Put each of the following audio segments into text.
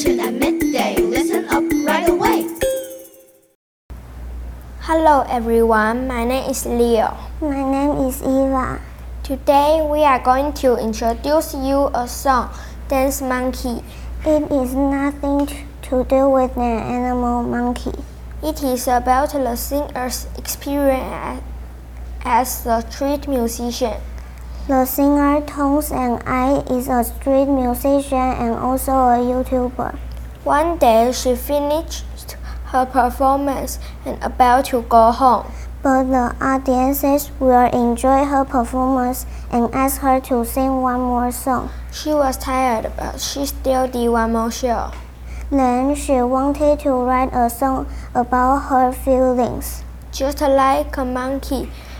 attention at midday. Listen up right away. Hello everyone, my name is Leo. My name is Eva. Today we are going to introduce you a song, Dance Monkey. It is nothing to do with an animal monkey. It is about the singer's experience as a street musician. The singer Tones and I is a street musician and also a YouTuber. One day she finished her performance and about to go home. But the audiences will enjoy her performance and ask her to sing one more song. She was tired, but she still did one more show. Then she wanted to write a song about her feelings. Just like a monkey,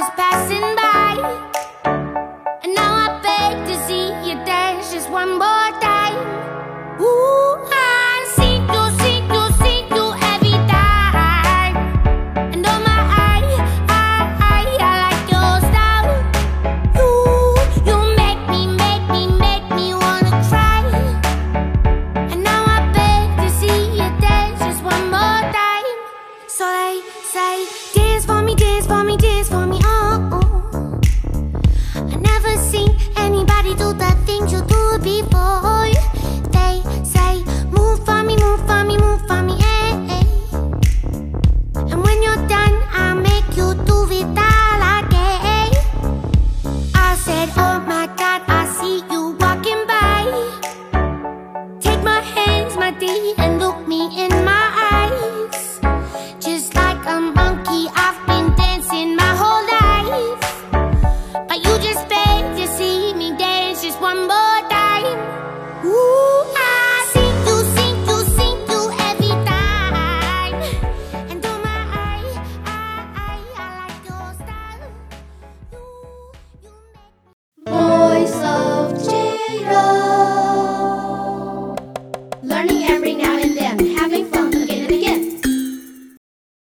was passing by. And now I beg to see you dance just one more time. Ooh, I see you, see you, see you every time. And oh my, I, I, I, like your style. Ooh, you make me, make me, make me wanna cry. And now I beg to see you dance just one more time. So they say, dance for me. Things you do before. one more.